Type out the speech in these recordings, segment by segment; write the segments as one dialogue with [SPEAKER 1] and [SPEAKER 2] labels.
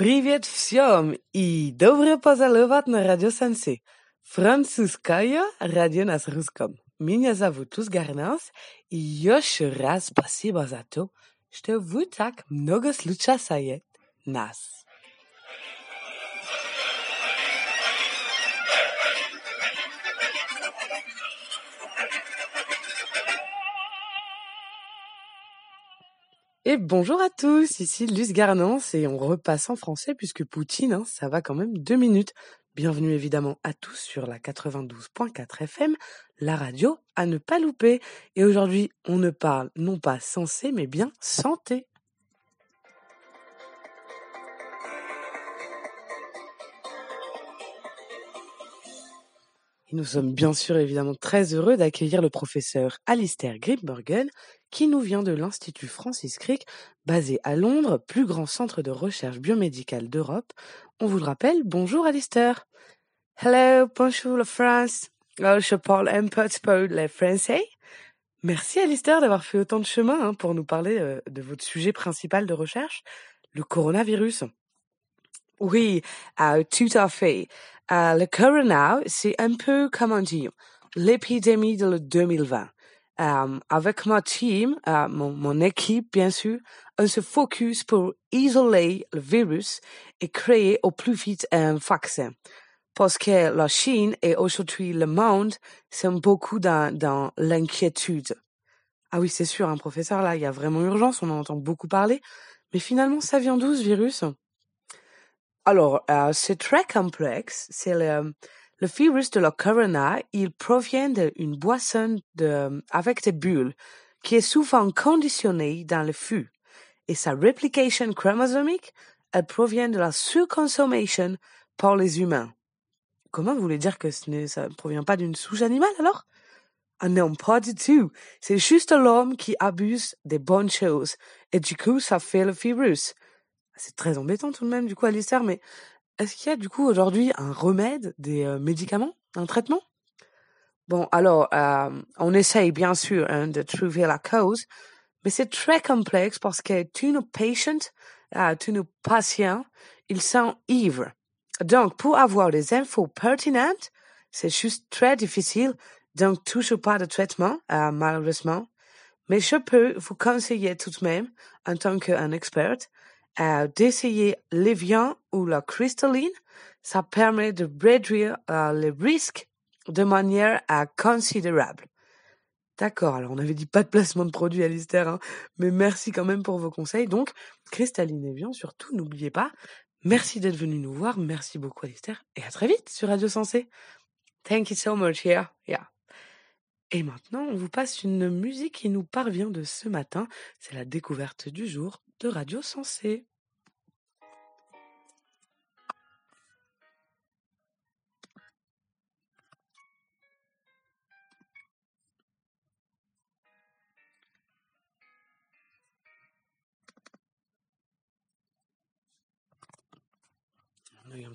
[SPEAKER 1] Привет всем и добро пожаловать на радио Сенсей. Французское радио на русском. Меня зовут Туз Гарнас, и еще раз спасибо за то, что вы так много слушаете нас. Bonjour à tous, ici Luce Garnance et on repasse en français puisque Poutine, hein, ça va quand même deux minutes. Bienvenue évidemment à tous sur la 92.4 FM, la radio à ne pas louper. Et aujourd'hui, on ne parle non pas sensé, mais bien santé. Et nous sommes bien sûr évidemment très heureux d'accueillir le professeur Alistair Grimbergen, qui nous vient de l'Institut Francis Crick, basé à Londres, plus grand centre de recherche biomédicale d'Europe. On vous le rappelle, bonjour Alistair. Hello, bonjour la France. Oh, je parle un peu le français. Merci Alistair d'avoir fait autant de chemin hein, pour nous parler euh, de votre sujet principal de recherche, le coronavirus. Oui, euh, tout à fait. Euh, le corona, c'est un peu, comment dire, l'épidémie de 2020. Euh, avec ma team, euh, mon, mon, équipe bien sûr, on se focus pour isoler le virus et créer au plus vite un vaccin. Parce que la Chine et aujourd'hui le monde sont beaucoup dans, dans l'inquiétude. Ah oui, c'est sûr, un professeur, là, il y a vraiment urgence, on en entend beaucoup parler. Mais finalement, ça vient d'où ce virus? Alors, euh, c'est très complexe. C'est le, virus de la corona. Il provient d'une boisson avec des bulles qui est souvent conditionnée dans le fût. Et sa replication chromosomique, elle provient de la surconsommation par les humains. Comment vous voulez dire que ce ne ça provient pas d'une souche animale alors? Ah non, pas du tout. C'est juste l'homme qui abuse des bonnes choses. Et du coup, ça fait le virus. C'est très embêtant tout de même, du coup, Alistair, mais est-ce qu'il y a du coup aujourd'hui un remède, des euh, médicaments, un traitement? Bon, alors, euh, on essaye bien sûr hein, de trouver la cause, mais c'est très complexe parce que tous nos patients, euh, tous nos patients, ils sont ivres. Donc, pour avoir des infos pertinentes, c'est juste très difficile, donc toujours pas de traitement, malheureusement. Mais je peux vous conseiller tout de même, en tant qu'un expert, euh, d'essayer l'évian ou la cristalline. Ça permet de réduire euh, les risques de manière euh, considérable. D'accord, alors on avait dit pas de placement de produit Alistair, hein, mais merci quand même pour vos conseils. Donc, cristalline Evian, surtout, n'oubliez pas. Merci d'être venu nous voir, merci beaucoup Alistair, et à très vite sur Radio Sensé. Thank you so much, yeah, yeah. Et maintenant, on vous passe une musique qui nous parvient de ce matin. C'est la découverte du jour de Radio Sensé.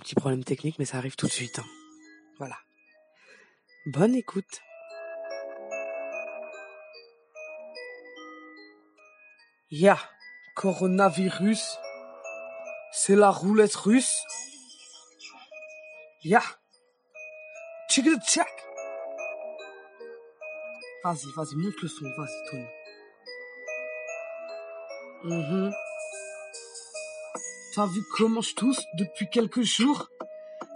[SPEAKER 1] Petit problème technique, mais ça arrive tout de suite. Hein. Voilà. Bonne écoute. Yeah coronavirus. C'est la roulette russe. Ya. Check check. Vas-y, vas-y, monte le son, vas-y, Tony. Mm T'as vu comment je tousse depuis quelques jours?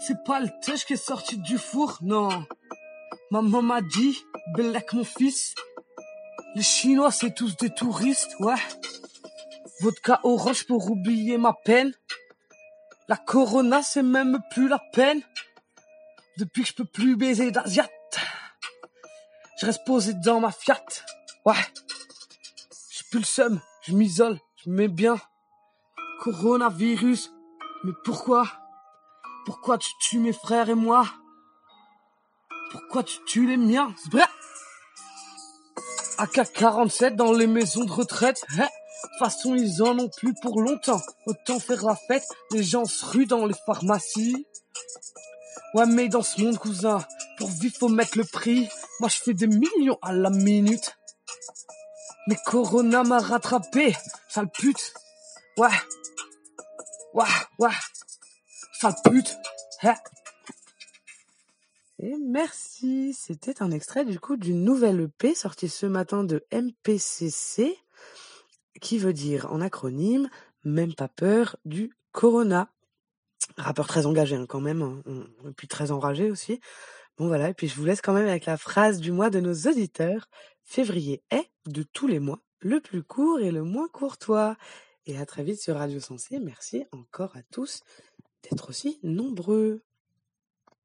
[SPEAKER 1] C'est pas le tèche qui est sorti du four, non. Maman m'a dit, Belek mon fils, les Chinois c'est tous des touristes, ouais. Vodka orange pour oublier ma peine. La corona, c'est même plus la peine. Depuis que je peux plus baiser d'Asiat. Je reste posé dans ma Fiat. Ouais. J'ai plus le seum. Je m'isole. Je mets bien. Coronavirus. Mais pourquoi? Pourquoi tu tues mes frères et moi? Pourquoi tu tues les miens? AK-47 dans les maisons de retraite. Hein? Façon, ils en ont plus pour longtemps. Autant faire la fête, les gens se ruent dans les pharmacies. Ouais, mais dans ce monde, cousin, pour vivre, faut mettre le prix. Moi, je fais des millions à la minute. Mais Corona m'a rattrapé, sale pute. Ouais. Ouah, ouah. De pute. Ah. Et merci. C'était un extrait du coup d'une nouvelle EP sortie ce matin de MPCC, qui veut dire en acronyme même pas peur du corona. Rappeur très engagé hein, quand même, hein, et puis très enragé aussi. Bon voilà, et puis je vous laisse quand même avec la phrase du mois de nos auditeurs. Février est, de tous les mois, le plus court et le moins courtois. Et à très vite sur Radio Sensé. Merci encore à tous d'être aussi nombreux.